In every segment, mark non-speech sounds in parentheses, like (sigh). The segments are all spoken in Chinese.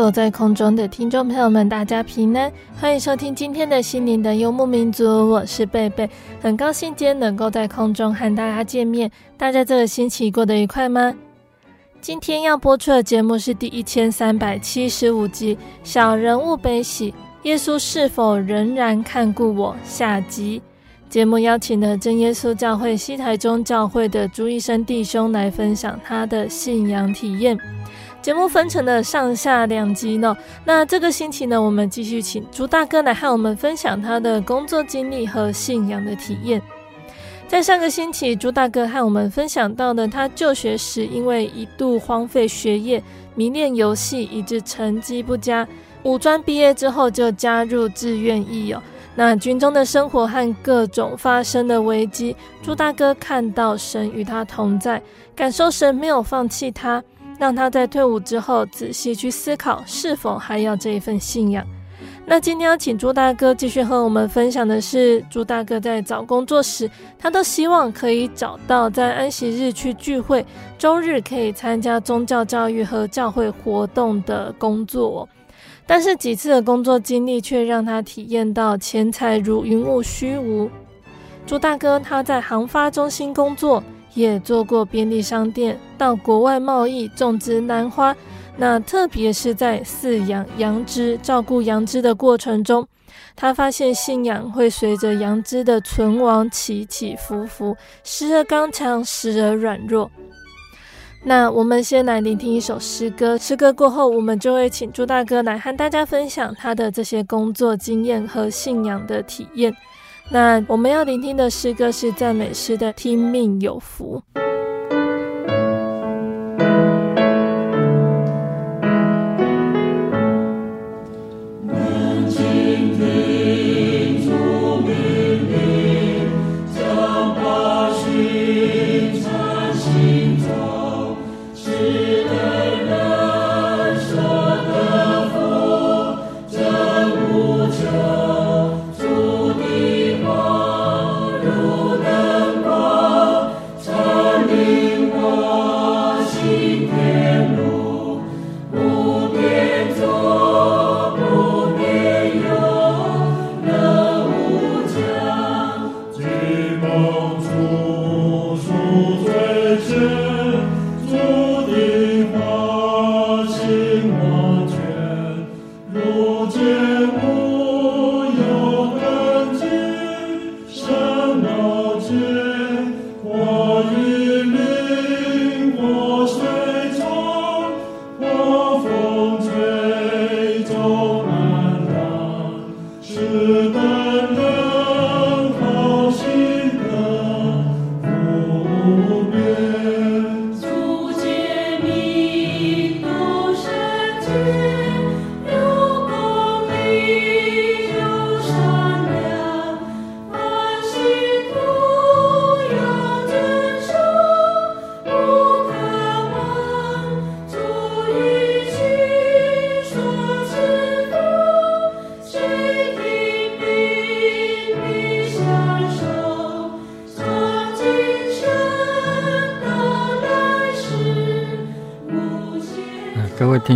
坐在空中的听众朋友们，大家平安，欢迎收听今天的心灵的游牧民族，我是贝贝，很高兴今天能够在空中和大家见面。大家这个星期过得愉快吗？今天要播出的节目是第一千三百七十五集《小人物悲喜》，耶稣是否仍然看顾我？下集节目邀请了真耶稣教会西台中教会的朱医生弟兄来分享他的信仰体验。节目分成了上下两集呢。那这个星期呢，我们继续请朱大哥来和我们分享他的工作经历和信仰的体验。在上个星期，朱大哥和我们分享到的，他就学时因为一度荒废学业，迷恋游戏，以致成绩不佳。五专毕业之后就加入志愿役哦。那军中的生活和各种发生的危机，朱大哥看到神与他同在，感受神没有放弃他。让他在退伍之后仔细去思考，是否还要这一份信仰。那今天要请朱大哥继续和我们分享的是，朱大哥在找工作时，他都希望可以找到在安息日去聚会，周日可以参加宗教教育和教会活动的工作。但是几次的工作经历却让他体验到钱财如云雾虚无。朱大哥他在航发中心工作。也做过便利商店，到国外贸易种植兰花。那特别是在饲养羊只、照顾羊只的过程中，他发现信仰会随着羊只的存亡起起伏伏，时而刚强，时而软弱。那我们先来聆听一首诗歌，诗歌过后，我们就会请朱大哥来和大家分享他的这些工作经验和信仰的体验。那我们要聆听的诗歌是赞美诗的《听命有福》。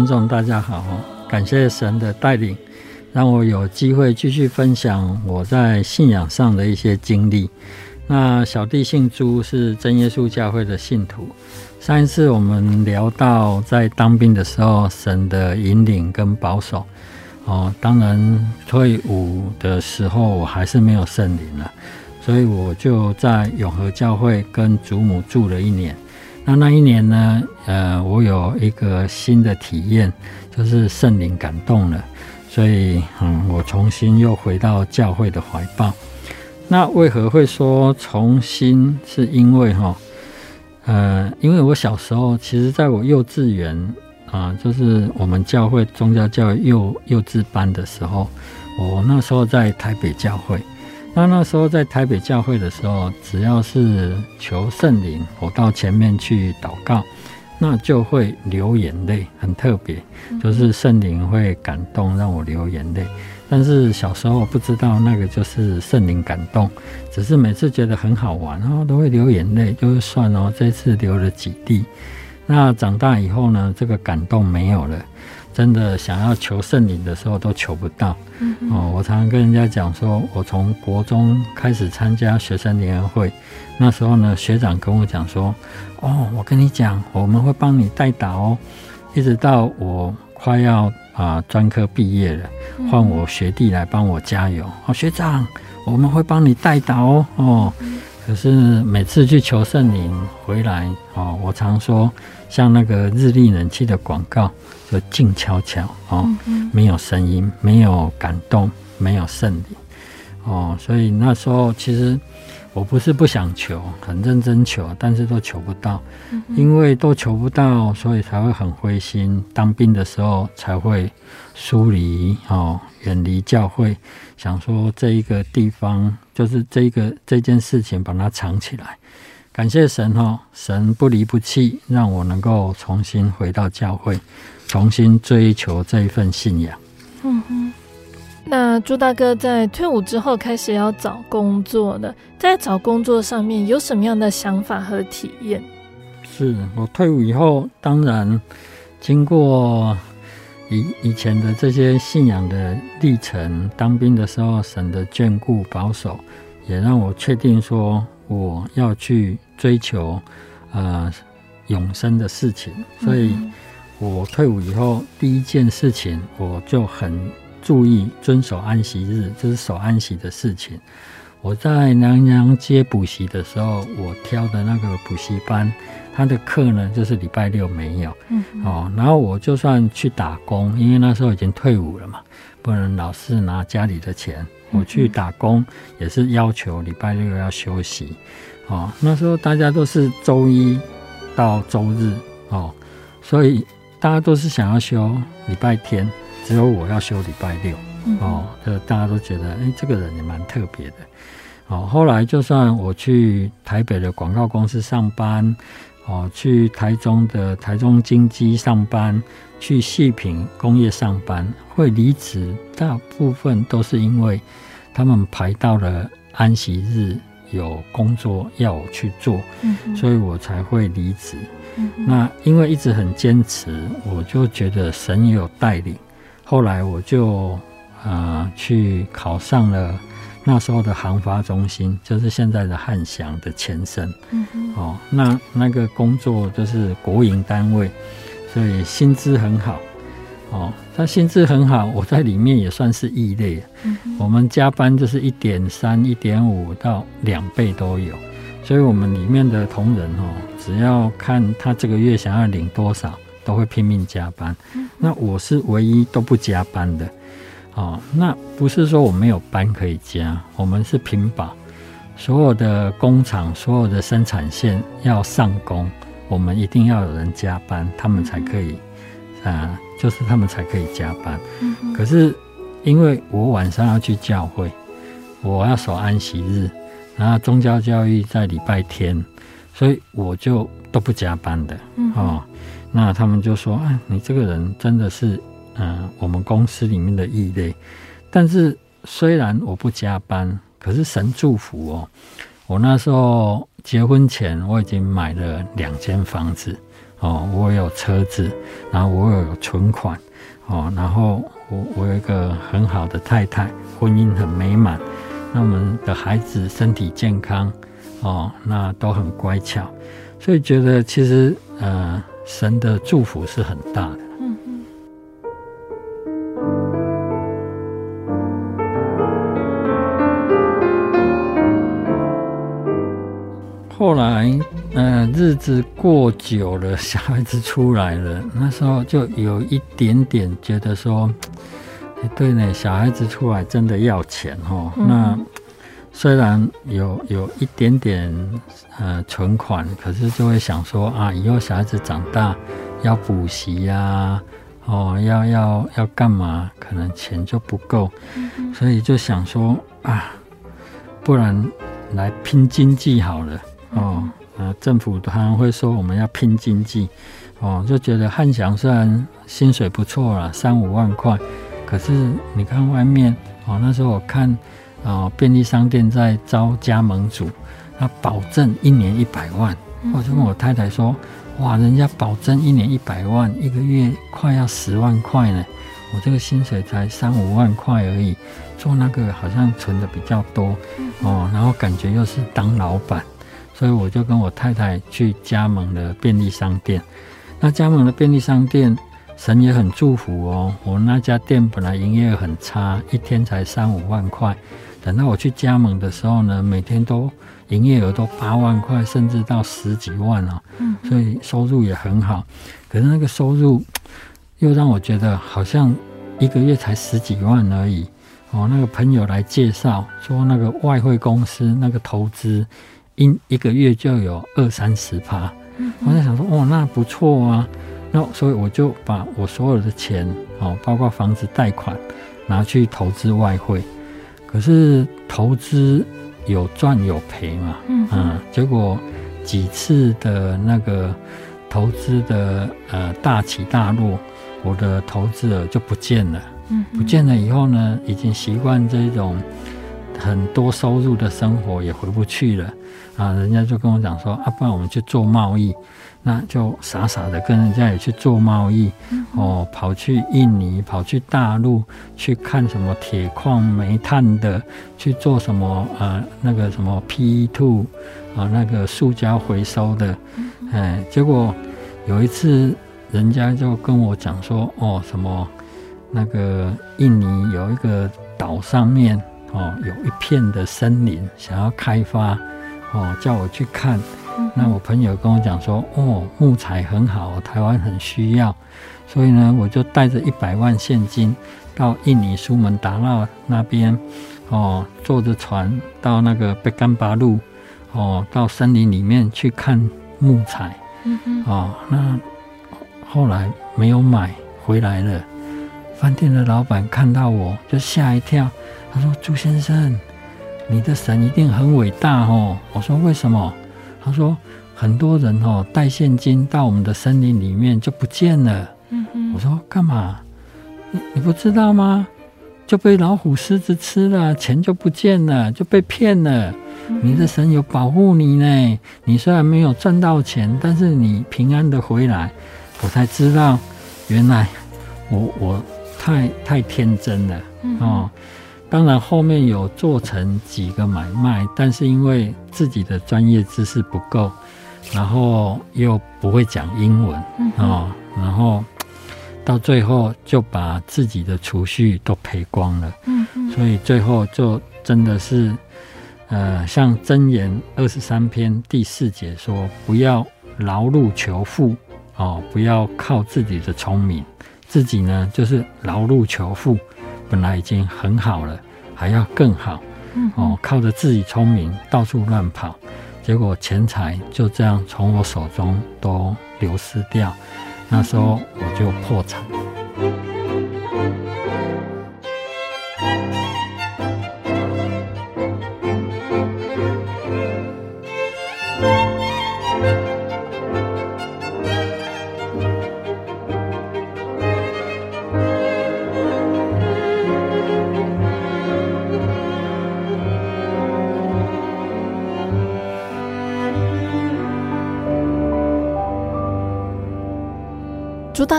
听众，大家好！感谢神的带领，让我有机会继续分享我在信仰上的一些经历。那小弟姓朱，是真耶稣教会的信徒。上一次我们聊到在当兵的时候，神的引领跟保守。哦，当然退伍的时候，我还是没有圣灵了，所以我就在永和教会跟祖母住了一年。那那一年呢，呃，我有一个新的体验，就是圣灵感动了，所以嗯，我重新又回到教会的怀抱。那为何会说重新？是因为哈，呃，因为我小时候，其实在我幼稚园啊，就是我们教会宗教教育幼幼稚班的时候，我那时候在台北教会。那那时候在台北教会的时候，只要是求圣灵，我到前面去祷告，那就会流眼泪，很特别，就是圣灵会感动，让我流眼泪。但是小时候不知道那个就是圣灵感动，只是每次觉得很好玩，然后都会流眼泪，就是算哦，这次流了几滴。那长大以后呢，这个感动没有了。真的想要求圣灵的时候都求不到。嗯、哦，我常常跟人家讲说，我从国中开始参加学生联合会，那时候呢，学长跟我讲说，哦，我跟你讲，我们会帮你代打哦，一直到我快要啊专科毕业了，换我学弟来帮我加油。哦，学长，我们会帮你代打哦。哦，可是每次去求圣灵回来，哦，我常说。像那个日立冷气的广告，就静悄悄哦，没有声音，没有感动，没有胜利哦，所以那时候其实我不是不想求，很认真求，但是都求不到，因为都求不到，所以才会很灰心。当兵的时候才会疏离哦，远离教会，想说这一个地方就是这一个这件事情，把它藏起来。感谢神哦，神不离不弃，让我能够重新回到教会，重新追求这一份信仰。嗯哼，那朱大哥在退伍之后开始要找工作了，在找工作上面有什么样的想法和体验？是我退伍以后，当然经过以以前的这些信仰的历程，当兵的时候神的眷顾保守，也让我确定说我要去。追求，呃，永生的事情，所以我退伍以后第一件事情，我就很注意遵守安息日，就是守安息的事情。我在南阳街补习的时候，我挑的那个补习班，他的课呢就是礼拜六没有，嗯哦，然后我就算去打工，因为那时候已经退伍了嘛，不能老是拿家里的钱，我去打工也是要求礼拜六要休息。哦，那时候大家都是周一到周日哦，所以大家都是想要休礼拜天，只有我要休礼拜六哦，就大家都觉得，哎，这个人也蛮特别的。哦，后来就算我去台北的广告公司上班，哦，去台中的台中金机上班，去细品工业上班，会离职，大部分都是因为他们排到了安息日。有工作要我去做，所以我才会离职。那因为一直很坚持，我就觉得神也有带领。后来我就啊、呃、去考上了那时候的航发中心，就是现在的汉翔的前身。哦，那那个工作就是国营单位，所以薪资很好。哦，他薪资很好，我在里面也算是异类。嗯、我们加班就是一点三、一点五到两倍都有，所以我们里面的同仁哦，只要看他这个月想要领多少，都会拼命加班。嗯、那我是唯一都不加班的。哦，那不是说我没有班可以加，我们是平保，所有的工厂、所有的生产线要上工，我们一定要有人加班，他们才可以啊。呃就是他们才可以加班，可是因为我晚上要去教会，我要守安息日，然后宗教教育在礼拜天，所以我就都不加班的哦。那他们就说：“哎，你这个人真的是，嗯，我们公司里面的异类。”但是虽然我不加班，可是神祝福哦。我那时候结婚前我已经买了两间房子。哦，我有车子，然后我有存款，哦，然后我我有一个很好的太太，婚姻很美满，那我们的孩子身体健康，哦，那都很乖巧，所以觉得其实呃，神的祝福是很大的。后来，呃，日子过久了，小孩子出来了，那时候就有一点点觉得说，对呢，小孩子出来真的要钱哦。嗯、那虽然有有一点点呃存款，可是就会想说啊，以后小孩子长大要补习呀，哦，要要要干嘛，可能钱就不够，嗯、所以就想说啊，不然来拼经济好了。哦，呃，政府当然会说我们要拼经济，哦，就觉得汉翔虽然薪水不错了，三五万块，可是你看外面，哦，那时候我看，哦，便利商店在招加盟主，他保证一年一百万，我就跟我太太说，哇，人家保证一年一百万，一个月快要十万块呢，我这个薪水才三五万块而已，做那个好像存的比较多，哦，然后感觉又是当老板。所以我就跟我太太去加盟了便利商店。那加盟了便利商店，神也很祝福哦。我那家店本来营业额很差，一天才三五万块。等到我去加盟的时候呢，每天都营业额都八万块，甚至到十几万哦。所以收入也很好。可是那个收入又让我觉得好像一个月才十几万而已。哦，那个朋友来介绍说，那个外汇公司那个投资。一一个月就有二三十趴，我在想说，哦，那不错啊。那所以我就把我所有的钱，哦，包括房子贷款，拿去投资外汇。可是投资有赚有赔嘛，嗯，嗯，结果几次的那个投资的呃大起大落，我的投资额就不见了。嗯，不见了以后呢，已经习惯这种很多收入的生活，也回不去了。啊，人家就跟我讲说，啊，不然我们去做贸易，那就傻傻的跟人家也去做贸易，哦，跑去印尼，跑去大陆去看什么铁矿、煤炭的，去做什么呃那个什么 PE2 啊，那个塑胶回收的，哎，结果有一次人家就跟我讲说，哦，什么那个印尼有一个岛上面哦，有一片的森林想要开发。哦，叫我去看，那我朋友跟我讲说，哦，木材很好，台湾很需要，所以呢，我就带着一百万现金到印尼苏门答腊那边，哦，坐着船到那个贝干巴路，哦，到森林里面去看木材，嗯嗯，哦，那后来没有买回来了，饭店的老板看到我就吓一跳，他说朱先生。你的神一定很伟大哦！我说为什么？他说很多人哦带现金到我们的森林里面就不见了。嗯嗯。我说干嘛？你你不知道吗？就被老虎、狮子吃了，钱就不见了，就被骗了。你的神有保护你呢。你虽然没有赚到钱，但是你平安的回来，我才知道原来我我太太天真了哦。当然，后面有做成几个买卖，但是因为自己的专业知识不够，然后又不会讲英文哦，然后到最后就把自己的储蓄都赔光了。嗯嗯，所以最后就真的是，呃，像箴言二十三篇第四节说：“不要劳碌求富哦，不要靠自己的聪明，自己呢就是劳碌求富。”本来已经很好了，还要更好，哦，靠着自己聪明到处乱跑，结果钱财就这样从我手中都流失掉，那时候我就破产。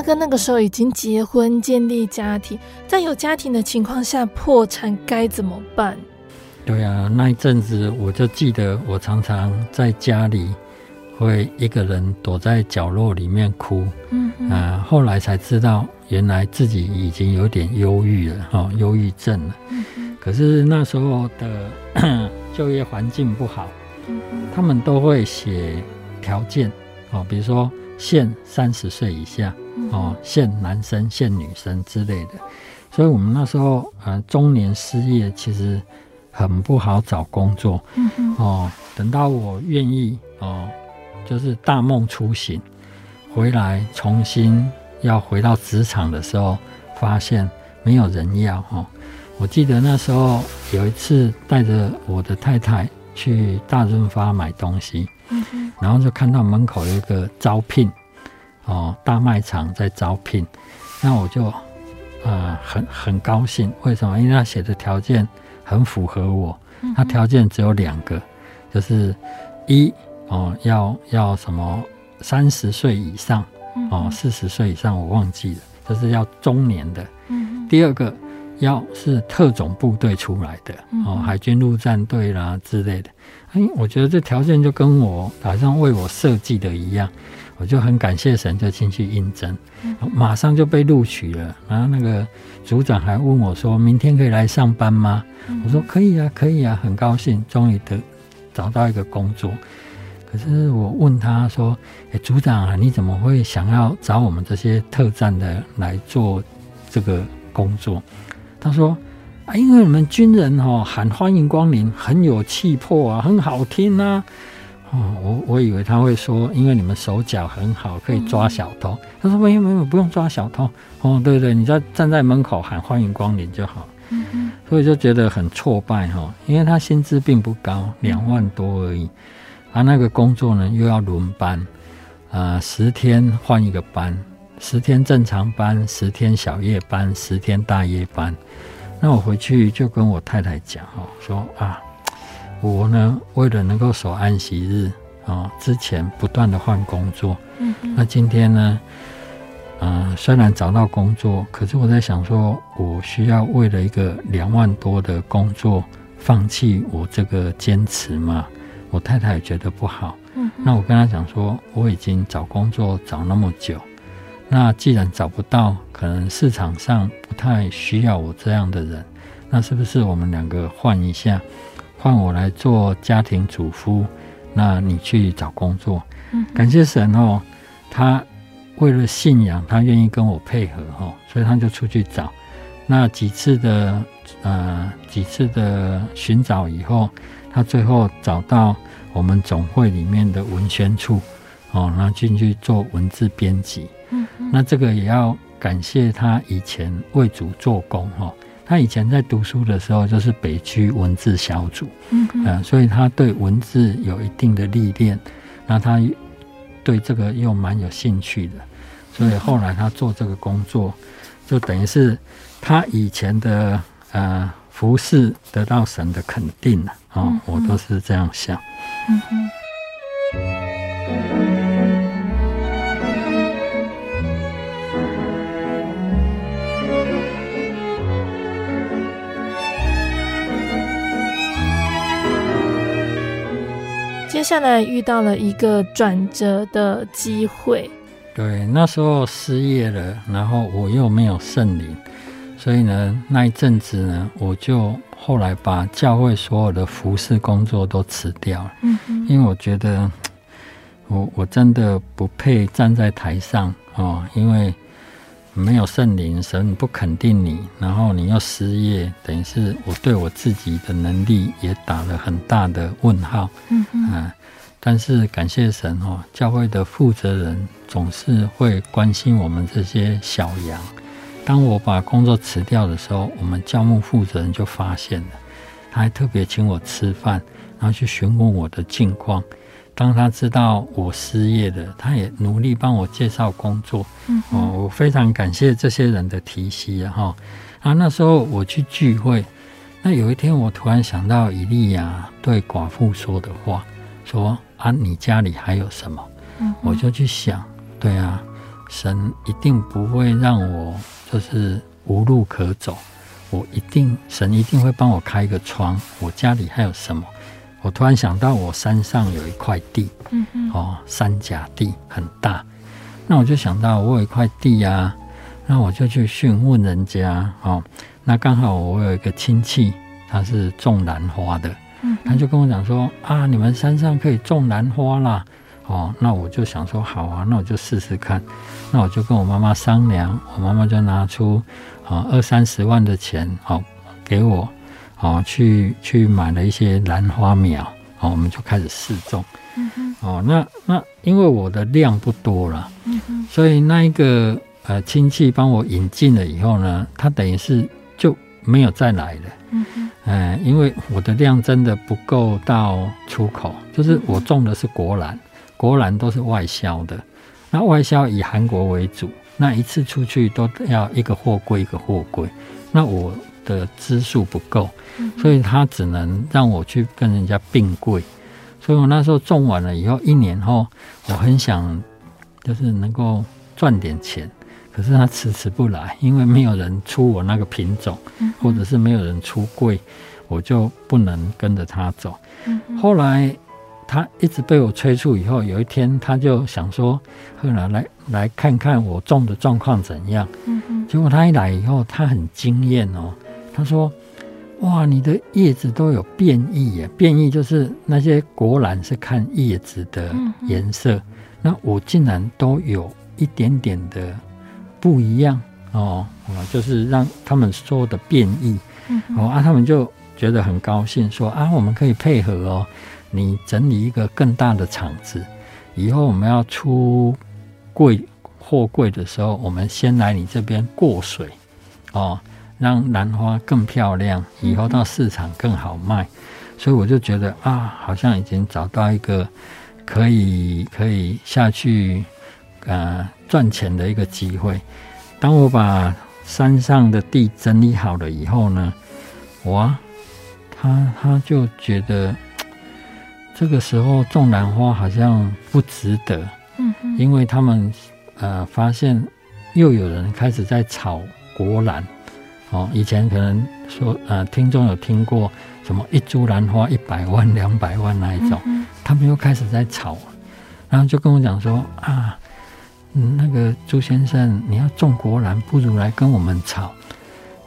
哥那个时候已经结婚建立家庭，在有家庭的情况下破产该怎么办？对啊，那一阵子我就记得，我常常在家里会一个人躲在角落里面哭。嗯嗯。啊，后来才知道，原来自己已经有点忧郁了，哈，忧郁症了。可是那时候的 (coughs) 就业环境不好。他们都会写条件，哦，比如说限三十岁以下，哦，限男生、限女生之类的。所以我们那时候，呃，中年失业其实。很不好找工作，嗯哼，哦，等到我愿意哦，就是大梦初醒，回来重新要回到职场的时候，发现没有人要哦。我记得那时候有一次带着我的太太去大润发买东西，嗯哼，然后就看到门口有一个招聘，哦，大卖场在招聘，那我就啊、呃、很很高兴，为什么？因为他写的条件。很符合我，他条件只有两个，就是一哦要要什么三十岁以上哦四十岁以上我忘记了，就是要中年的。第二个要是特种部队出来的哦，海军陆战队啦之类的。哎，我觉得这条件就跟我好像为我设计的一样。我就很感谢神，就进去应征，马上就被录取了。然后那个组长还问我说：“明天可以来上班吗？”我说：“可以啊，可以啊，很高兴，终于得找到一个工作。”可是我问他说：“哎，组长啊，你怎么会想要找我们这些特战的来做这个工作？”他说：“啊，因为你们军人哦喊欢迎光临，很有气魄啊，很好听啊。”哦，我我以为他会说，因为你们手脚很好，可以抓小偷。嗯、他说没有没有，不用抓小偷。哦，对对，你在站在门口喊欢迎光临就好。嗯嗯。所以就觉得很挫败哈，因为他薪资并不高，两万多而已。啊、那个工作呢，又要轮班，啊、呃，十天换一个班，十天正常班，十天小夜班，十天大夜班。那我回去就跟我太太讲哦，说啊。我呢，为了能够守安息日啊，之前不断的换工作。嗯，那今天呢，嗯、呃，虽然找到工作，可是我在想说，我需要为了一个两万多的工作，放弃我这个坚持嘛？我太太也觉得不好。嗯，那我跟她讲说，我已经找工作找那么久，那既然找不到，可能市场上不太需要我这样的人，那是不是我们两个换一下？换我来做家庭主妇，那你去找工作。嗯感谢神哦，他为了信仰，他愿意跟我配合哦，所以他就出去找。那几次的呃几次的寻找以后，他最后找到我们总会里面的文宣处哦，然后进去做文字编辑。嗯，那这个也要感谢他以前为主做工哈。他以前在读书的时候，就是北区文字小组，嗯所以他对文字有一定的历练，那他对这个又蛮有兴趣的，所以后来他做这个工作，就等于是他以前的呃服饰得到神的肯定了啊，哦，我都是这样想，嗯哼。下来遇到了一个转折的机会，对，那时候失业了，然后我又没有圣灵，所以呢，那一阵子呢，我就后来把教会所有的服事工作都辞掉了，嗯，因为我觉得我我真的不配站在台上哦，因为。没有圣灵，神不肯定你，然后你又失业，等于是我对我自己的能力也打了很大的问号。嗯嗯、啊。但是感谢神哦，教会的负责人总是会关心我们这些小羊。当我把工作辞掉的时候，我们教牧负责人就发现了，他还特别请我吃饭，然后去询问我的近况。当他知道我失业了，他也努力帮我介绍工作。嗯，哦，我非常感谢这些人的提携哈。啊，那时候我去聚会，那有一天我突然想到以利亚对寡妇说的话，说啊，你家里还有什么？嗯，我就去想，对啊，神一定不会让我就是无路可走，我一定神一定会帮我开一个窗。我家里还有什么？我突然想到，我山上有一块地，嗯嗯，哦，三甲地很大，那我就想到我有一块地啊，那我就去询问人家，哦，那刚好我有一个亲戚，他是种兰花的，嗯，他就跟我讲说啊，你们山上可以种兰花啦。哦，那我就想说好啊，那我就试试看。那我就跟我妈妈商量，我妈妈就拿出啊二三十万的钱，好给我，哦去去买了一些兰花苗，哦我们就开始试种。哦，那那因为我的量不多了，所以那一个呃亲戚帮我引进了以后呢，他等于是就没有再来了。嗯因为我的量真的不够到出口，就是我种的是国兰。国兰都是外销的，那外销以韩国为主，那一次出去都要一个货柜一个货柜，那我的支数不够，所以他只能让我去跟人家并柜，所以我那时候种完了以后，一年后我很想就是能够赚点钱，可是他迟迟不来，因为没有人出我那个品种，或者是没有人出柜，我就不能跟着他走，后来。他一直被我催促，以后有一天他就想说：“后来来来看看我种的状况怎样。”嗯嗯。结果他一来以后，他很惊艳哦。他说：“哇，你的叶子都有变异耶！变异就是那些国兰是看叶子的颜色，那我竟然都有一点点的不一样哦。就是让他们说的变异。哦啊，他们就觉得很高兴，说啊，我们可以配合哦。”你整理一个更大的场子，以后我们要出柜货柜的时候，我们先来你这边过水哦，让兰花更漂亮，以后到市场更好卖。所以我就觉得啊，好像已经找到一个可以可以下去呃赚钱的一个机会。当我把山上的地整理好了以后呢，我他他就觉得。这个时候种兰花好像不值得，嗯，因为他们呃发现又有人开始在炒国兰，哦，以前可能说呃听众有听过什么一株兰花一百万两百万那一种，嗯，他们又开始在炒，然后就跟我讲说啊，嗯，那个朱先生你要种国兰，不如来跟我们炒，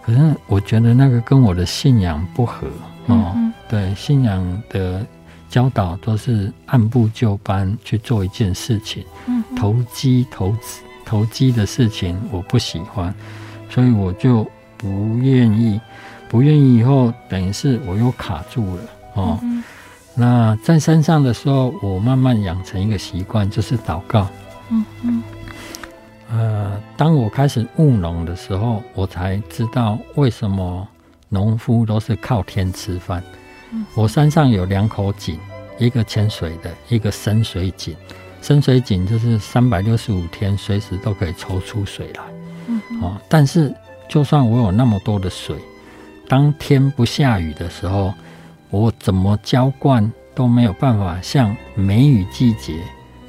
可是我觉得那个跟我的信仰不合哦，嗯，对信仰的。教导都是按部就班去做一件事情，嗯，投机投资投机的事情我不喜欢，所以我就不愿意，不愿意以后等于是我又卡住了哦。嗯、那在山上的时候，我慢慢养成一个习惯，就是祷告。嗯嗯。呃，当我开始务农的时候，我才知道为什么农夫都是靠天吃饭。我山上有两口井，一个潜水的，一个深水井。深水井就是三百六十五天随时都可以抽出水来。嗯，哦，但是就算我有那么多的水，当天不下雨的时候，我怎么浇灌都没有办法像梅雨季节。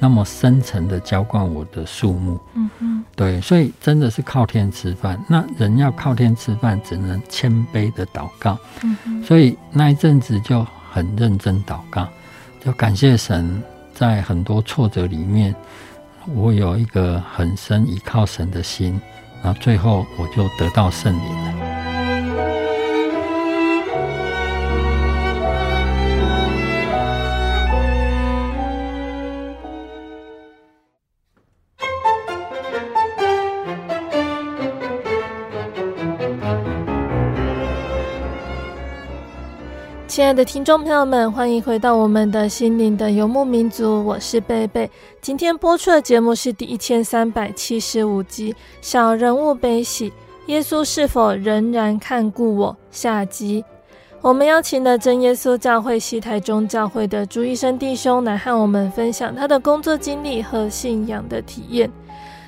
那么深层的浇灌我的树木，嗯嗯，对，所以真的是靠天吃饭。那人要靠天吃饭，只能谦卑的祷告，嗯嗯，所以那一阵子就很认真祷告，就感谢神，在很多挫折里面，我有一个很深依靠神的心，然后最后我就得到圣灵了。亲爱的听众朋友们，欢迎回到我们的心灵的游牧民族，我是贝贝。今天播出的节目是第一千三百七十五集《小人物悲喜》，耶稣是否仍然看顾我？下集我们邀请了真耶稣教会西台中教会的朱医生弟兄来和我们分享他的工作经历和信仰的体验。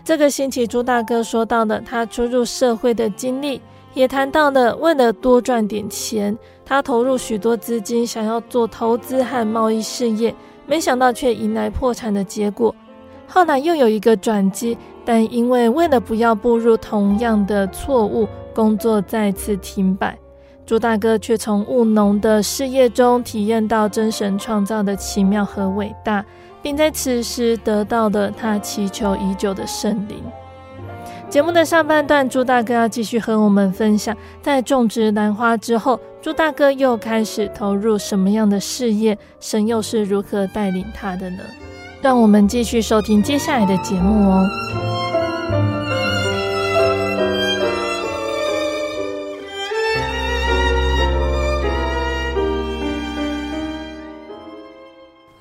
这个星期朱大哥说到了他初入社会的经历。也谈到了为了多赚点钱，他投入许多资金，想要做投资和贸易事业，没想到却迎来破产的结果。后来又有一个转机，但因为为了不要步入同样的错误，工作再次停摆。朱大哥却从务农的事业中体验到真神创造的奇妙和伟大，并在此时得到了他祈求已久的圣灵。节目的上半段，朱大哥要继续和我们分享，在种植兰花之后，朱大哥又开始投入什么样的事业？神又是如何带领他的呢？让我们继续收听接下来的节目哦。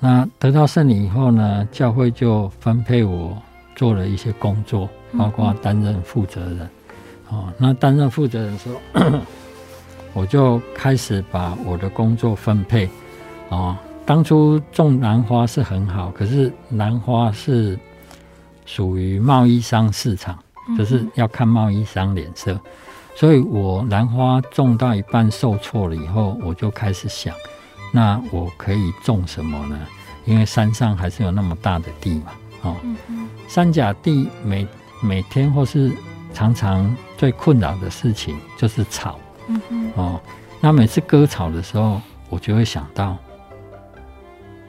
那得到圣灵以后呢，教会就分配我做了一些工作。包括担任负责人，哦，那担任负责人的时候，(clears throat) 我就开始把我的工作分配，哦，当初种兰花是很好，可是兰花是属于贸易商市场，就是要看贸易商脸色，所以我兰花种到一半受挫了以后，我就开始想，那我可以种什么呢？因为山上还是有那么大的地嘛，哦，三甲地每每天或是常常最困扰的事情就是草，哦，那每次割草的时候，我就会想到，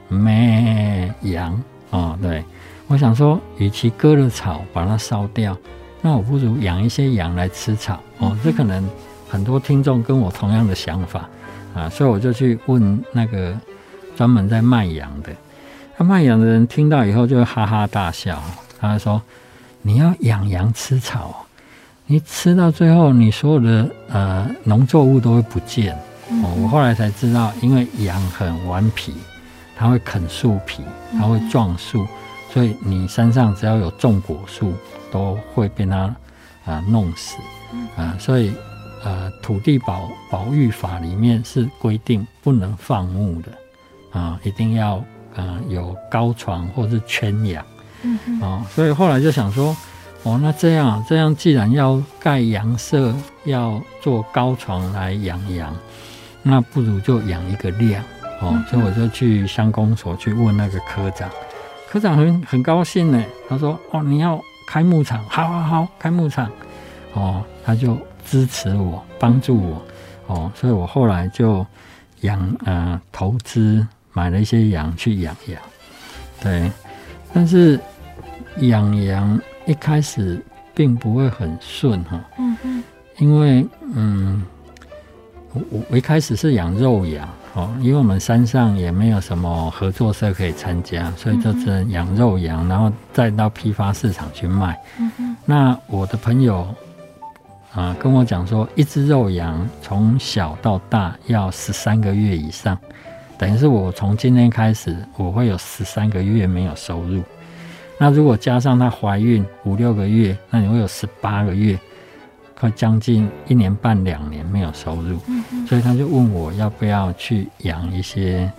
咩羊，哦，对，我想说，与其割了草把它烧掉，那我不如养一些羊来吃草，哦，这可能很多听众跟我同样的想法，啊，所以我就去问那个专门在卖羊的，他卖羊的人听到以后就会哈哈大笑，他说。你要养羊吃草，你吃到最后，你所有的呃农作物都会不见。哦，我后来才知道，因为羊很顽皮，它会啃树皮，它会撞树，所以你山上只要有种果树，都会被它啊、呃、弄死。啊，所以呃土地保保育法里面是规定不能放牧的啊，一定要呃有高床或是圈养。嗯，哦，所以后来就想说，哦，那这样这样，既然要盖羊舍，要做高床来养羊，那不如就养一个量，哦，嗯、所以我就去乡公所去问那个科长，科长很很高兴呢，他说，哦，你要开牧场，好好好，开牧场，哦，他就支持我，帮助我，哦，所以我后来就养，呃，投资买了一些羊去养羊，对，但是。养羊一开始并不会很顺哈，嗯嗯，因为嗯，我我一开始是养肉羊哦，因为我们山上也没有什么合作社可以参加，所以就只能养肉羊，然后再到批发市场去卖。那我的朋友啊跟我讲说，一只肉羊从小到大要十三个月以上，等于是我从今天开始我会有十三个月没有收入。那如果加上她怀孕五六个月，那你会有十八个月，快将近一年半两年没有收入。所以他就问我要不要去养一些，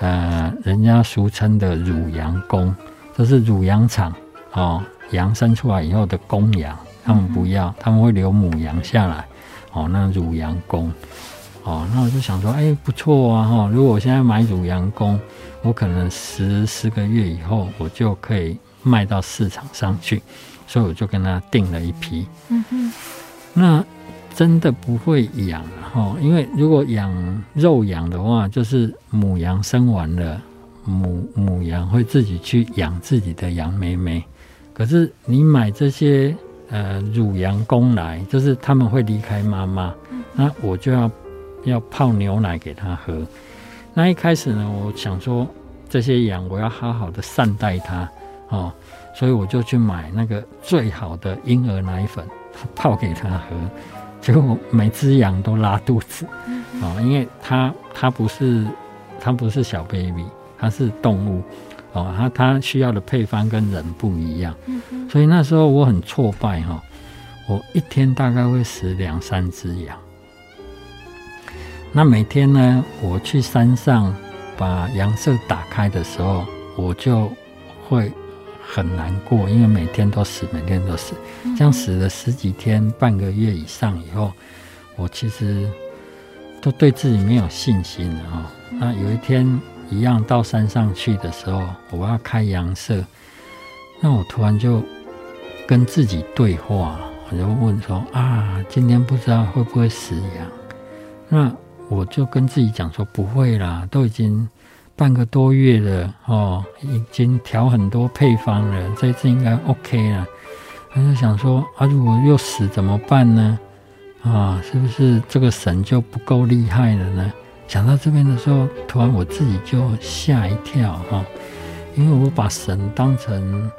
呃，人家俗称的乳羊公，就是乳羊场哦，羊生出来以后的公羊，他们不要，他们会留母羊下来，哦，那乳羊公，哦，那我就想说，哎、欸，不错啊，哈，如果我现在买乳羊公。我可能十十个月以后，我就可以卖到市场上去，所以我就跟他订了一批。嗯哼，那真的不会养哈，因为如果养肉羊的话，就是母羊生完了，母母羊会自己去养自己的羊妹妹。可是你买这些呃乳羊公来，就是他们会离开妈妈，那我就要要泡牛奶给他喝。那一开始呢，我想说这些羊我要好好的善待它哦，所以我就去买那个最好的婴儿奶粉泡给它喝，结果每只羊都拉肚子哦，因为它它不是它不是小 baby，它是动物哦，它它需要的配方跟人不一样，所以那时候我很挫败哈，我一天大概会死两三只羊。那每天呢，我去山上把羊舍打开的时候，我就会很难过，因为每天都死，每天都死，这样死了十几天、半个月以上以后，我其实都对自己没有信心了哈。那有一天一样到山上去的时候，我要开羊舍，那我突然就跟自己对话，我就问说啊，今天不知道会不会死羊？那我就跟自己讲说不会啦，都已经半个多月了哦，已经调很多配方了，这次应该 OK 了。他就想说啊，如果又死怎么办呢？啊，是不是这个神就不够厉害了呢？想到这边的时候，突然我自己就吓一跳哈，因为我把神当成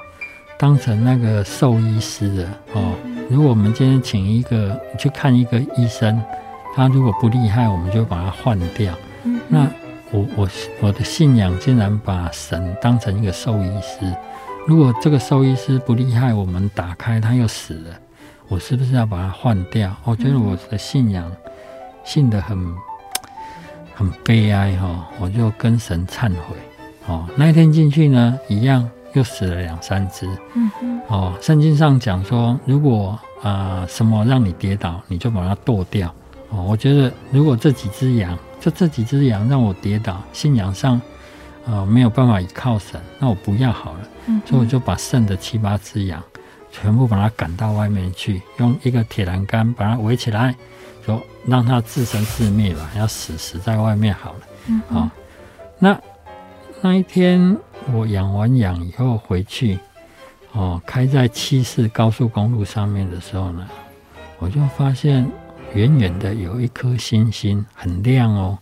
当成那个兽医师了哦。如果我们今天请一个去看一个医生，他如果不厉害，我们就把他换掉。那我我我的信仰竟然把神当成一个兽医师。如果这个兽医师不厉害，我们打开他又死了，我是不是要把它换掉？我觉得我的信仰信得很很悲哀哈，我就跟神忏悔。哦，那一天进去呢，一样又死了两三只。哦，圣经上讲说，如果啊、呃、什么让你跌倒，你就把它剁掉。哦，我觉得如果这几只羊，就这几只羊让我跌倒，信仰上。啊、呃，没有办法依靠神，那我不要好了。嗯，所以我就把剩的七八只羊，全部把它赶到外面去，用一个铁栏杆把它围起来，说让它自生自灭吧，要死死在外面好了。嗯，好、哦，那那一天我养完羊以后回去，哦，开在七四高速公路上面的时候呢，我就发现远远的有一颗星星，很亮哦，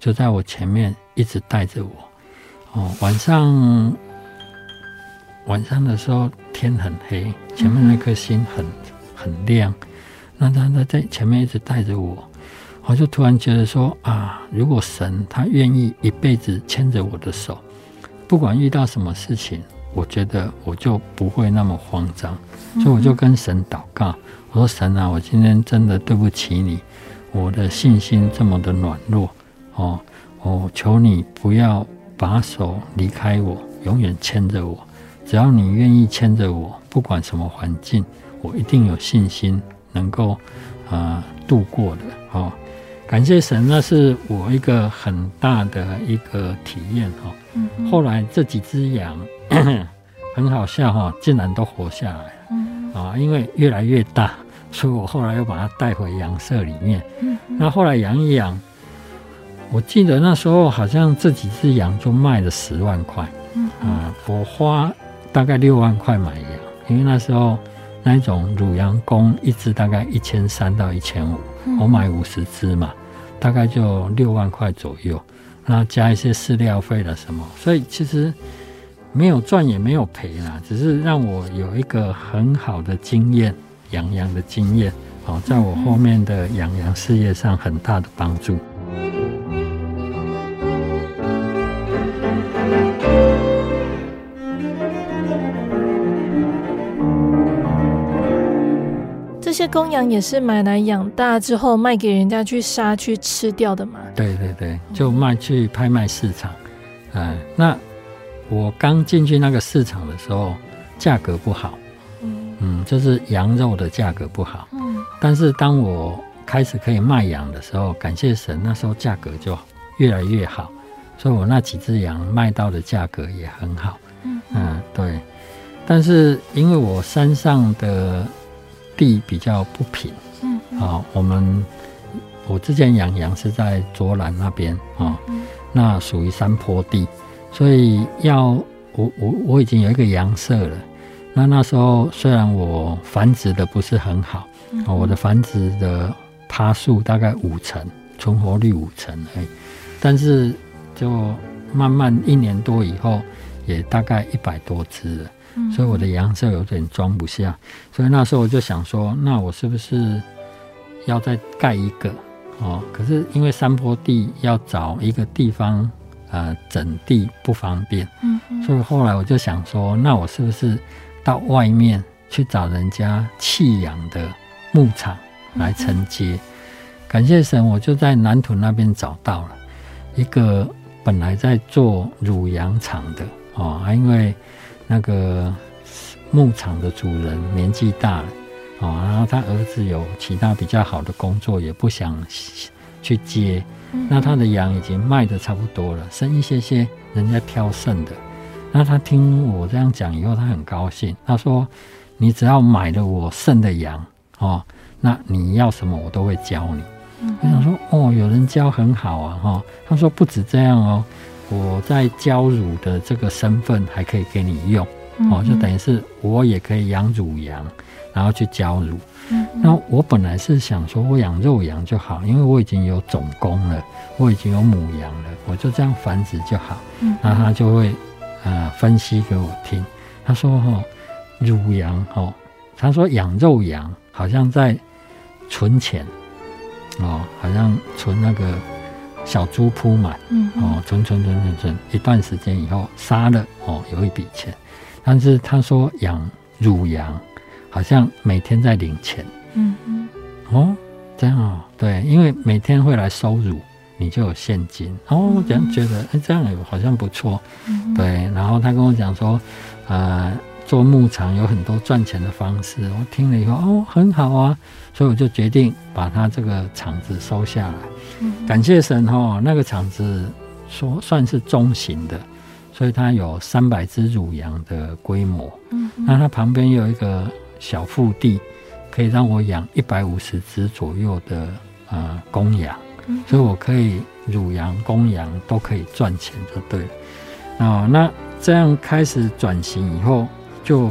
就在我前面一直带着我。哦，晚上晚上的时候天很黑，前面那颗星很很亮，那他他在前面一直带着我，我就突然觉得说啊，如果神他愿意一辈子牵着我的手，不管遇到什么事情，我觉得我就不会那么慌张，所以我就跟神祷告，我说神啊，我今天真的对不起你，我的信心这么的软弱，哦，我求你不要。把手离开我，永远牵着我。只要你愿意牵着我，不管什么环境，我一定有信心能够啊、呃、度过的。哦，感谢神，那是我一个很大的一个体验哈。嗯、后来这几只羊 (coughs) 很好笑哈，竟然都活下来了。啊，因为越来越大，所以我后来又把它带回羊舍里面。嗯、那后来养一养。我记得那时候好像这几只羊就卖了十万块，嗯哼，啊，我花大概六万块买羊，因为那时候那种乳羊公一只大概一千三到一千五，我买五十只嘛，大概就六万块左右，那加一些饲料费了什么，所以其实没有赚也没有赔啦，只是让我有一个很好的经验，养羊的经验，好，在我后面的养羊事业上很大的帮助。这些公羊也是买来养大之后卖给人家去杀去吃掉的嘛？对对对，就卖去拍卖市场。嗯，那我刚进去那个市场的时候，价格不好。嗯嗯，就是羊肉的价格不好。嗯，但是当我开始可以卖羊的时候，感谢神，那时候价格就越来越好，所以我那几只羊卖到的价格也很好。嗯嗯，对。但是因为我山上的地比较不平，嗯，啊，我们我之前养羊是在卓兰那边啊，那属于山坡地，所以要我我我已经有一个羊舍了。那那时候虽然我繁殖的不是很好，啊，我的繁殖的趴数大概五成，存活率五成而已，但是就慢慢一年多以后，也大概一百多只了。所以我的羊舍有点装不下，所以那时候我就想说，那我是不是要再盖一个哦？可是因为山坡地要找一个地方呃整地不方便，嗯，所以后来我就想说，那我是不是到外面去找人家弃养的牧场来承接？嗯、感谢神，我就在南屯那边找到了一个本来在做乳羊场的哦，因为。那个牧场的主人年纪大了，哦，然后他儿子有其他比较好的工作，也不想去接。那他的羊已经卖的差不多了，剩一些些人家挑剩的，那他听我这样讲以后，他很高兴。他说：“你只要买了我剩的羊哦，那你要什么我都会教你。”嗯，我想说：“哦，有人教很好啊，哈。”他说：“不止这样哦，我在教乳的这个身份还可以给你用哦，就等于是我也可以养乳羊，然后去教乳。”嗯，那我本来是想说，我养肉羊就好，因为我已经有种公了，我已经有母羊了，我就这样繁殖就好。嗯，那他就会呃分析给我听。他说：“哈，乳羊哦，他说养肉羊好像在存钱哦，好像存那个小猪铺满，嗯，哦，存存存存存，一段时间以后杀了哦，有一笔钱。但是他说养乳羊。”好像每天在领钱，嗯嗯，哦，这样哦，对，因为每天会来收乳，你就有现金哦，这样觉得，哎，这样好像不错，嗯，对。然后他跟我讲说，呃，做牧场有很多赚钱的方式，我听了以后，哦，很好啊，所以我就决定把他这个厂子收下来。嗯，感谢神哦，那个厂子说算是中型的，所以它有三百只乳羊的规模。嗯，那它旁边有一个。小腹地可以让我养一百五十只左右的呃公羊，所以我可以乳羊、公羊都可以赚钱，就对了。啊，那这样开始转型以后，就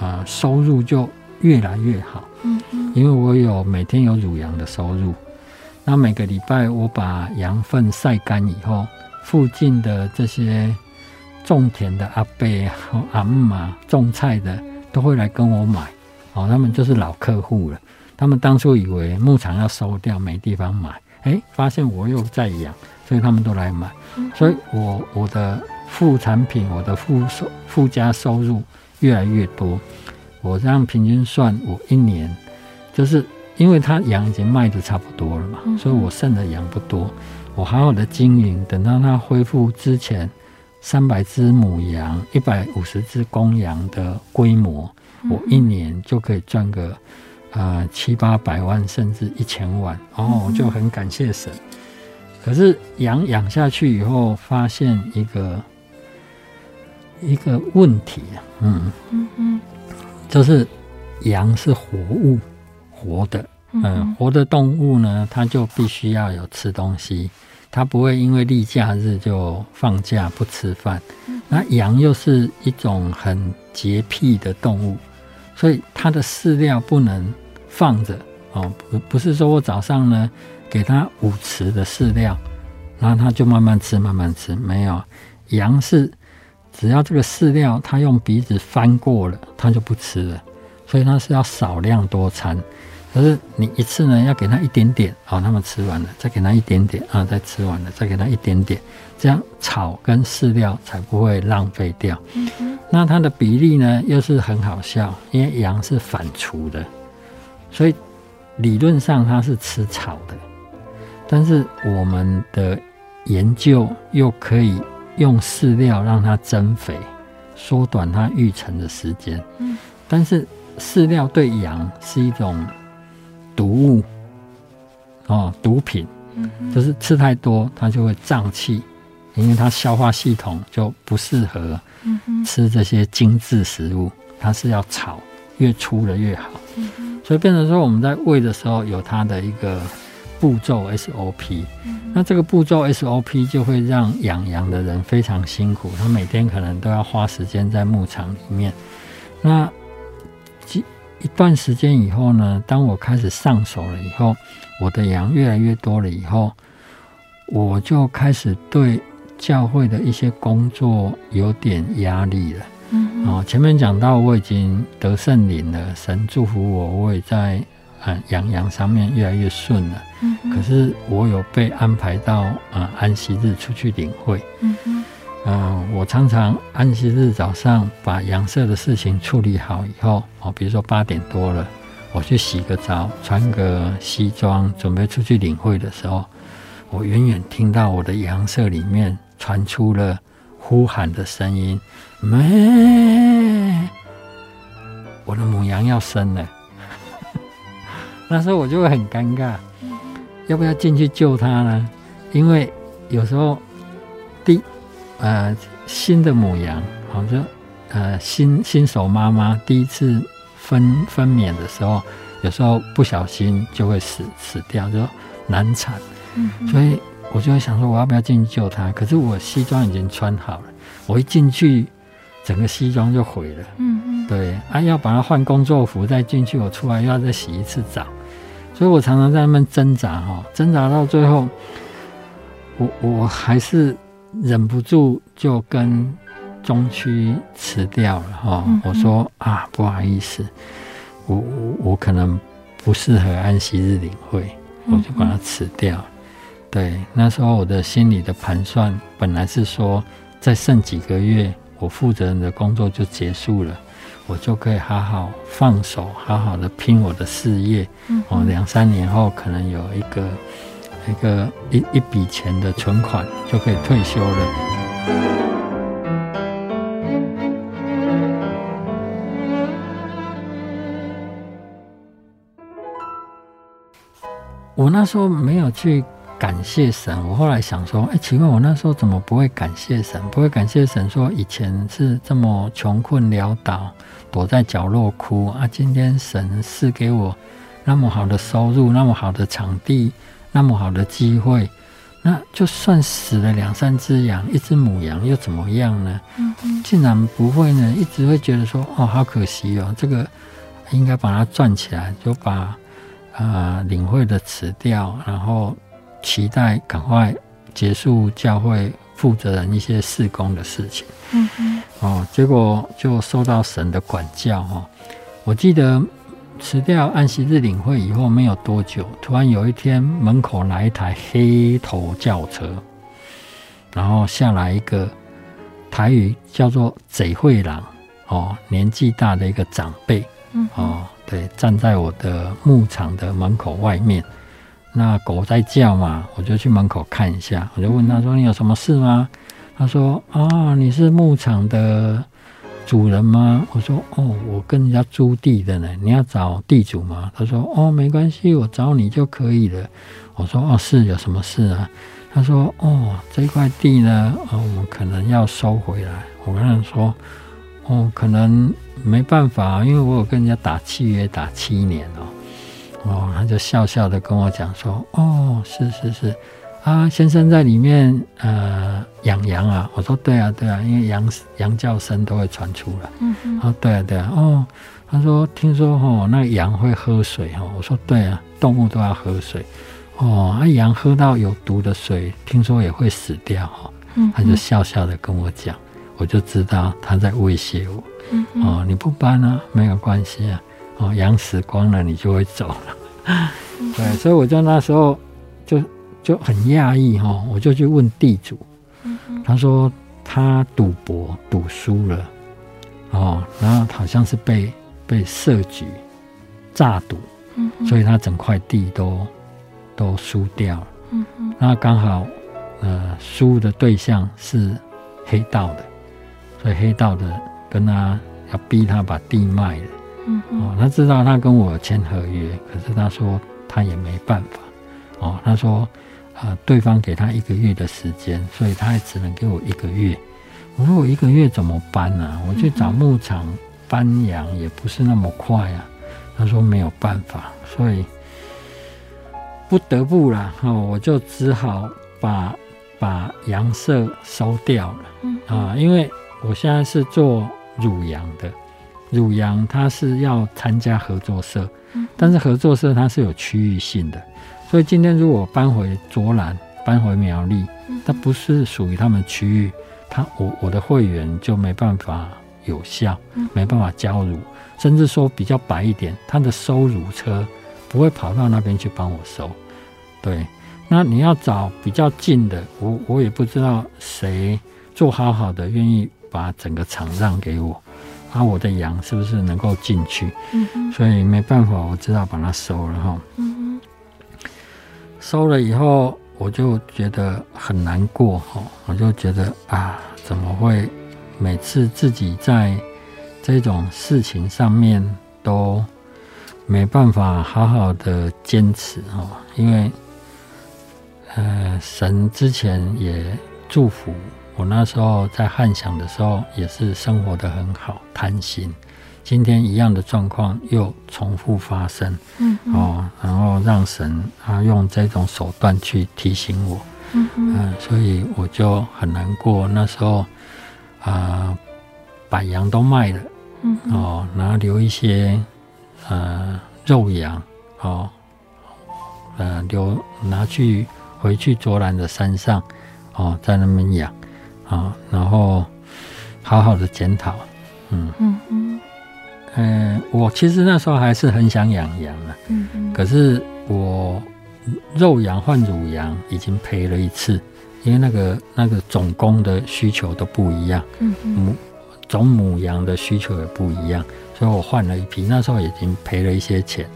呃收入就越来越好。嗯嗯，因为我有每天有乳羊的收入，那每个礼拜我把羊粪晒干以后，附近的这些种田的阿伯、阿姆啊，种菜的。都会来跟我买，哦，他们就是老客户了。他们当初以为牧场要收掉，没地方买，哎，发现我又在养，所以他们都来买。所以我我的副产品，我的附收附加收入越来越多。我这样平均算，我一年就是因为他羊已经卖的差不多了嘛，所以我剩的羊不多。我好好的经营，等到它恢复之前。三百只母羊，一百五十只公羊的规模，我一年就可以赚个呃七八百万，甚至一千万。哦，我就很感谢神。可是羊养下去以后，发现一个一个问题啊，嗯嗯嗯，就是羊是活物，活的，嗯，活的动物呢，它就必须要有吃东西。它不会因为例假日就放假不吃饭，那羊又是一种很洁癖的动物，所以它的饲料不能放着哦，不不是说我早上呢给它五匙的饲料，然后它就慢慢吃慢慢吃，没有，羊是只要这个饲料它用鼻子翻过了，它就不吃了，所以它是要少量多餐。可是你一次呢，要给它一点点，好，他们吃完了，再给它一点点啊，再吃完了，再给它一点点，这样草跟饲料才不会浪费掉。那它的比例呢，又是很好笑，因为羊是反刍的，所以理论上它是吃草的，但是我们的研究又可以用饲料让它增肥，缩短它育成的时间。嗯。但是饲料对羊是一种。毒物哦，毒品，就是吃太多，它就会胀气，因为它消化系统就不适合吃这些精致食物，它是要炒，越粗的越好。所以变成说，我们在喂的时候有它的一个步骤 SOP，那这个步骤 SOP 就会让养羊的人非常辛苦，他每天可能都要花时间在牧场里面，那几。一段时间以后呢，当我开始上手了以后，我的羊越来越多了以后，我就开始对教会的一些工作有点压力了。嗯，哦，前面讲到我已经得圣灵了，神祝福我，我也在啊养羊上面越来越顺了。嗯，可是我有被安排到啊安息日出去领会。嗯嗯。嗯，我常常安息日早上把羊舍的事情处理好以后，哦，比如说八点多了，我去洗个澡，穿个西装，准备出去领会的时候，我远远听到我的羊舍里面传出了呼喊的声音，咩，我的母羊要生了。(laughs) 那时候我就会很尴尬，要不要进去救它呢？因为有时候第。呃，新的母羊好像呃新新手妈妈第一次分分娩的时候，有时候不小心就会死死掉，就难产。嗯，所以我就会想说，我要不要进去救它？可是我西装已经穿好了，我一进去，整个西装就毁了。嗯嗯，对啊，要把它换工作服再进去，我出来又要再洗一次澡，所以我常常在那边挣扎哈，挣扎到最后，我我还是忍不住就跟中区辞掉了哈。嗯嗯，我说啊，不好意思，我我我可能不适合安息日领会，我就把它辞掉。对，那时候我的心里的盘算本来是说，再剩几个月，我负责人的工作就结束了，我就可以好好放手，好好的拼我的事业。嗯，哦，两三年后可能有一个一个一一笔钱的存款，就可以退休了。我那时候没有去。感谢神，我后来想说，哎，奇怪，我那时候怎么不会感谢神？不会感谢神，说以前是这么穷困潦倒，躲在角落哭啊。今天神赐给我那么好的收入，那么好的场地，那么好的机会，那就算死了两三只羊，一只母羊又怎么样呢？嗯嗯，竟然不会呢，一直会觉得说，哦，好可惜哦，这个应该把它赚起来，就把啊、呃、领会的辞掉，然后。期待赶快结束教会负责人一些事工的事情。嗯嗯。哦，结果就受到神的管教哦。我记得辞掉安息日领会以后没有多久，突然有一天门口来一台黑头轿车，然后下来一个台语叫做“贼会郎”哦，年纪大的一个长辈。嗯。哦，对，站在我的牧场的门口外面。那狗在叫嘛，我就去门口看一下。我就问他说：“你有什么事吗？”他说：“啊，你是牧场的主人吗？”我说：“哦，我跟人家租地的呢。你要找地主吗？”他说：“哦，没关系，我找你就可以了。”我说：“哦，是有什么事啊？”他说：“哦，这块地呢，哦，我们可能要收回来。”我跟他说：“哦，可能没办法，因为我有跟人家打契约，打七年哦。”哦，他就笑笑的跟我讲说：“哦，是是是，啊，先生在里面呃养羊啊。”我说：“对啊对啊，因为羊羊叫声都会传出来。”嗯嗯。哦，对啊对啊。哦，他说：“听说哦，那羊会喝水哦。”我说：“对啊，动物都要喝水。”哦，啊，羊喝到有毒的水，听说也会死掉哈。嗯。他就笑笑的跟我讲，我就知道他在威胁我。嗯。哦，你不搬啊，没有关系啊。哦，羊死光了，你就会走了。对，所以我就那时候就就很讶异哈，我就去问地主，他说他赌博赌输了，哦，然后好像是被被设局诈赌，所以他整块地都都输掉了。那刚好呃输的对象是黑道的，所以黑道的跟他要逼他把地卖了。嗯哦，他知道他跟我签合约，可是他说他也没办法。哦，他说，呃，对方给他一个月的时间，所以他也只能给我一个月。我说我一个月怎么搬呢？我去找牧场搬羊也不是那么快啊。他说没有办法，所以不得不了。哦，我就只好把把羊舍收掉了。嗯啊，因为我现在是做乳羊的。乳羊它是要参加合作社，但是合作社它是有区域性的，所以今天如果搬回卓兰，搬回苗栗，它不是属于他们区域，他我我的会员就没办法有效，没办法交乳，甚至说比较白一点，他的收乳车不会跑到那边去帮我收。对，那你要找比较近的，我我也不知道谁做好好的愿意把整个场让给我。啊，我的羊是不是能够进去？嗯，所以没办法，我知道把它收了哈。嗯，收了以后，我就觉得很难过哈。我就觉得啊，怎么会每次自己在这种事情上面都没办法好好的坚持哈？因为呃，神之前也祝福我那时候在汉想的时候，也是生活的很好，贪心。今天一样的状况又重复发生，嗯，哦，然后让神他用这种手段去提醒我，嗯嗯，所以我就很难过。那时候啊、呃，把羊都卖了，嗯，哦，然后留一些呃肉羊，哦，呃，留拿去回去卓兰的山上，哦，在那边养，啊、哦，然后好好的检讨，嗯。嗯嗯。嗯，我其实那时候还是很想养羊的，嗯嗯，可是我肉羊换乳羊已经赔了一次，因为那个那个种公的需求都不一样，嗯嗯，母种母羊的需求也不一样，所以我换了一批，那时候已经赔了一些钱，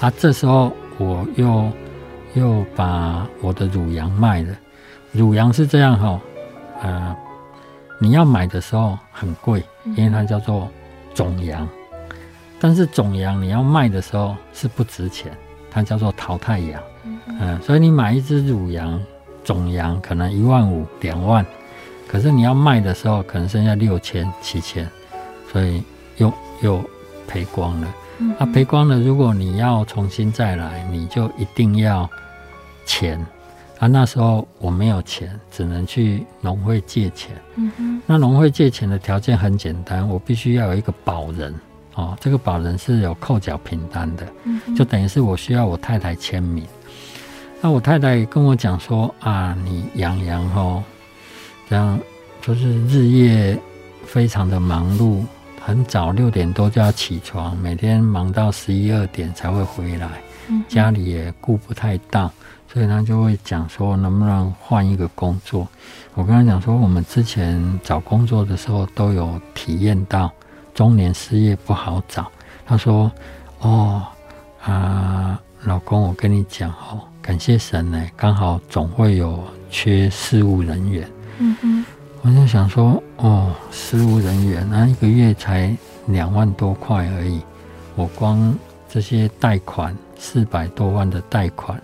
啊，这时候我又又把我的乳羊卖了，乳羊是这样哈，呃，你要买的时候很贵，因为它叫做种羊。但是种羊你要卖的时候是不值钱，它叫做淘汰羊，嗯，嗯，所以你买一只乳羊种羊可能一万五两万，可是你要卖的时候可能剩下六千七千，所以又又赔光了。嗯，啊，赔光了，如果你要重新再来，你就一定要钱啊。那时候我没有钱，只能去农会借钱。嗯哼，那农会借钱的条件很简单，我必须要有一个保人。哦，这个保人是有扣缴凭单的，就等于是我需要我太太签名。那我太太跟我讲说啊，你养羊哦，这样就是日夜非常的忙碌，很早六点多就要起床，每天忙到十一二点才会回来，家里也顾不太到，所以他就会讲说能不能换一个工作。我跟他讲说，我们之前找工作的时候都有体验到。中年失业不好找，他说：“哦，啊、呃，老公，我跟你讲哦，感谢神呢，刚好总会有缺事务人员。”嗯嗯，我就想说：“哦，事务人员，那一个月才两万多块而已，我光这些贷款四百多万的贷款，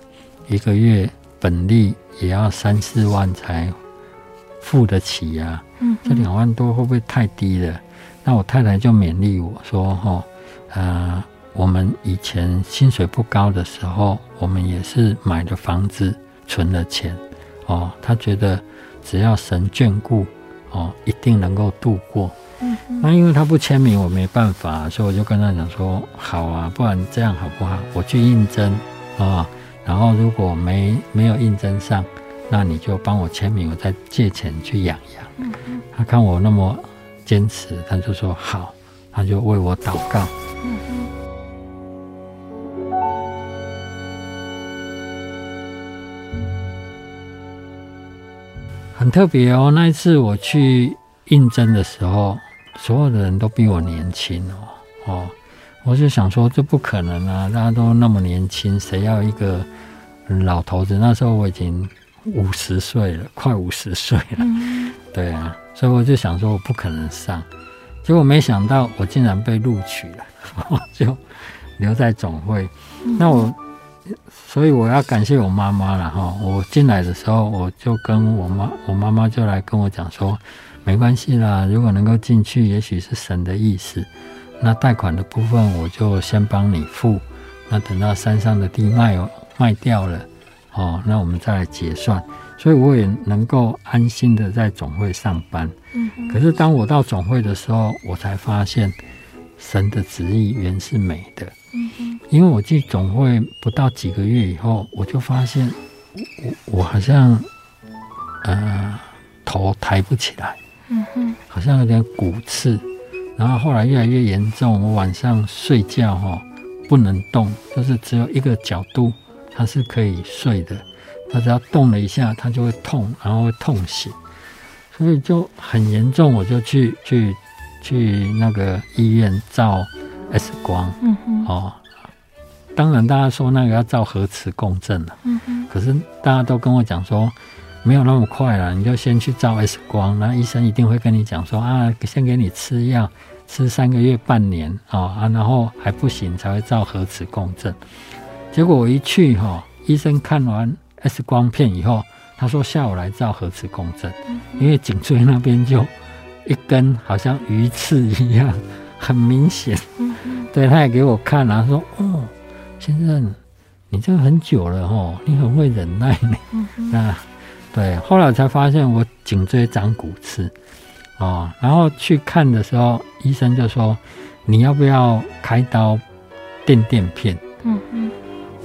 一个月本利也要三四万才付得起呀、啊。嗯，这两万多会不会太低了？”那我太太就勉励我说：“哈，呃，我们以前薪水不高的时候，我们也是买的房子，存了钱，哦，她觉得只要神眷顾，哦，一定能够度过。嗯，那因为他不签名，我没办法，所以我就跟他讲说：好啊，不然这样好不好？我去应征啊，哦，然后如果没没有应征上，那你就帮我签名，我再借钱去养羊。嗯，他看我那么。”坚持，他就说好，他就为我祷告。很特别哦，那一次我去应征的时候，所有的人都比我年轻哦哦，我就想说这不可能啊，大家都那么年轻，谁要一个老头子？那时候我已经五十岁了，快五十岁了。嗯。对啊。所以我就想说，我不可能上，结果没想到我竟然被录取了，(laughs) 我就留在总会。那我，所以我要感谢我妈妈了哈。我进来的时候，我就跟我妈，我妈妈就来跟我讲说，没关系啦，如果能够进去，也许是神的意思。那贷款的部分，我就先帮你付。那等到山上的地卖卖掉了，哦，那我们再来结算。所以我也能够安心的在总会上班。嗯，可是当我到总会的时候，我才发现神的旨意原是美的。嗯，因为我进总会不到几个月以后，我就发现我我好像呃头抬不起来。嗯哼，好像有点骨刺，然后后来越来越严重，我晚上睡觉哈不能动，就是只有一个角度它是可以睡的。它只要动了一下，它就会痛，然后会痛醒，所以就很严重。我就去去去那个医院照 X 光，嗯嗯，哦，当然大家说那个要照核磁共振了，嗯嗯，可是大家都跟我讲说没有那么快了，你就先去照 X 光，那医生一定会跟你讲说啊，先给你吃药，吃三个月半年啊啊，然后还不行才会照核磁共振。结果我一去哈，医生看完。X 光片以后，他说下午来照核磁共振，因为颈椎那边就一根好像鱼刺一样，很明显。对，他也给我看了，说哦，先生，你这个很久了哦，你很会忍耐呢。那对，后来才发现我颈椎长骨刺哦，然后去看的时候，医生就说你要不要开刀垫垫片？嗯嗯。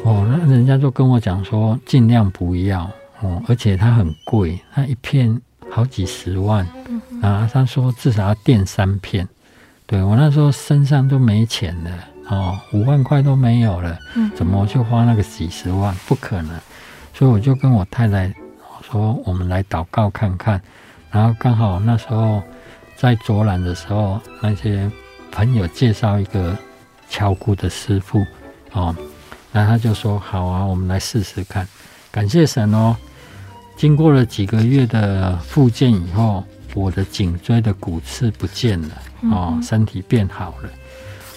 哦，那人家就跟我讲说尽量不要。哦，而且它很贵，它一片好几十万，啊，他说至少要垫三片，对，我那时候身上都没钱了，哦，五万块都没有了，怎么去花那个几十万？不可能，所以我就跟我太太说，我们来祷告看看，然后刚好那时候在卓兰的时候，那些朋友介绍一个敲骨的师傅，哦，然后他就说好啊，我们来试试看，感谢神哦。经过了几个月的复健以后，我的颈椎的骨刺不见了，哦，身体变好了。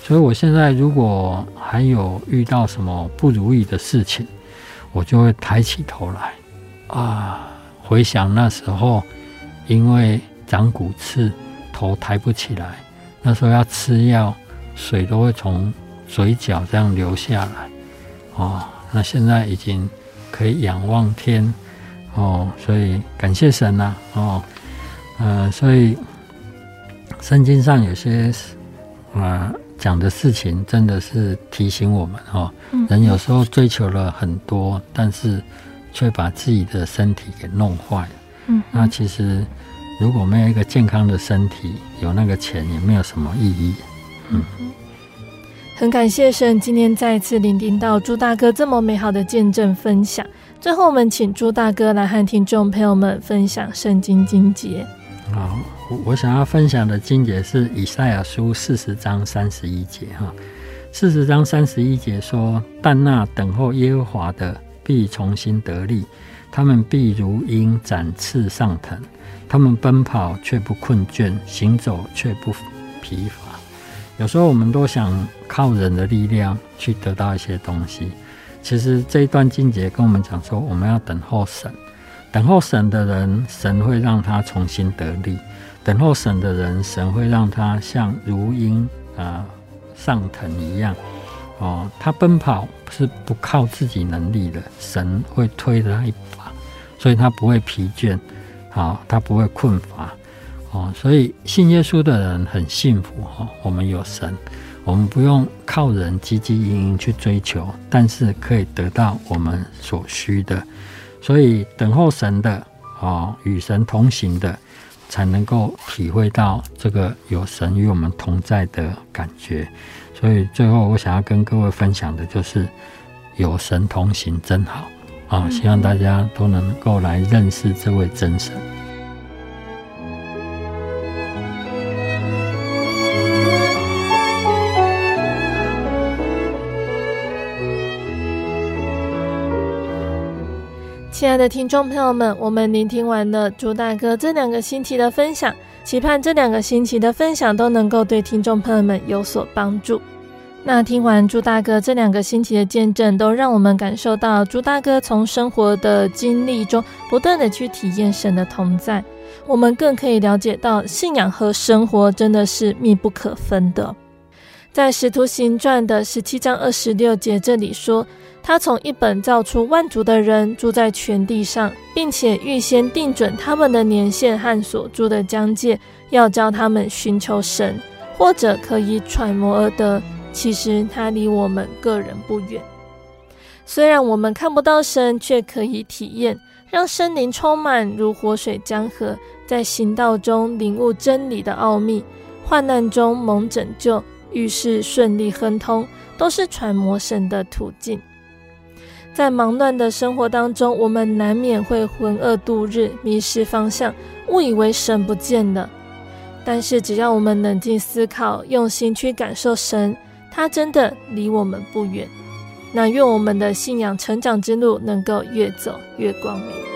所以我现在如果还有遇到什么不如意的事情，我就会抬起头来，啊，回想那时候，因为长骨刺，头抬不起来，那时候要吃药，水都会从嘴角这样流下来，哦，那现在已经可以仰望天。哦，所以感谢神呐、啊，哦，呃，所以圣经上有些啊讲的事情，真的是提醒我们哦，人有时候追求了很多，但是却把自己的身体给弄坏了。嗯，那其实如果没有一个健康的身体，有那个钱也没有什么意义。嗯，很感谢神，今天再一次聆听到朱大哥这么美好的见证分享。最后，我们请朱大哥来和听众朋友们分享圣经经节。好，我想要分享的经节是以赛亚书四十章三十一节哈。四十章三十一节说：“但那等候耶和华的必重新得力，他们必如鹰展翅上腾，他们奔跑却不困倦，行走却不疲乏。”有时候我们都想靠人的力量去得到一些东西。其实这一段经节跟我们讲说，我们要等候神，等候神的人，神会让他重新得力；等候神的人，神会让他像如鹰啊上腾一样。哦，他奔跑是不靠自己能力的，神会推他一把，所以他不会疲倦，好，他不会困乏。哦，所以信耶稣的人很幸福哈，我们有神。我们不用靠人汲汲营营去追求，但是可以得到我们所需的。所以等候神的哦，与神同行的，才能够体会到这个有神与我们同在的感觉。所以最后，我想要跟各位分享的就是，有神同行真好啊！希望大家都能够来认识这位真神。亲爱的听众朋友们，我们聆听完了朱大哥这两个星期的分享，期盼这两个星期的分享都能够对听众朋友们有所帮助。那听完朱大哥这两个星期的见证，都让我们感受到朱大哥从生活的经历中不断的去体验神的同在。我们更可以了解到信仰和生活真的是密不可分的。在《使徒行传》的十七章二十六节这里说。他从一本造出万族的人住在全地上，并且预先定准他们的年限和所住的疆界，要教他们寻求神，或者可以揣摩而得。其实他离我们个人不远。虽然我们看不到神，却可以体验，让圣灵充满如活水江河，在行道中领悟真理的奥秘，患难中蒙拯救，遇事顺利亨通，都是揣摩神的途径。在忙乱的生活当中，我们难免会浑噩度日，迷失方向，误以为神不见了。但是，只要我们冷静思考，用心去感受神，他真的离我们不远。那愿我们的信仰成长之路能够越走越光明。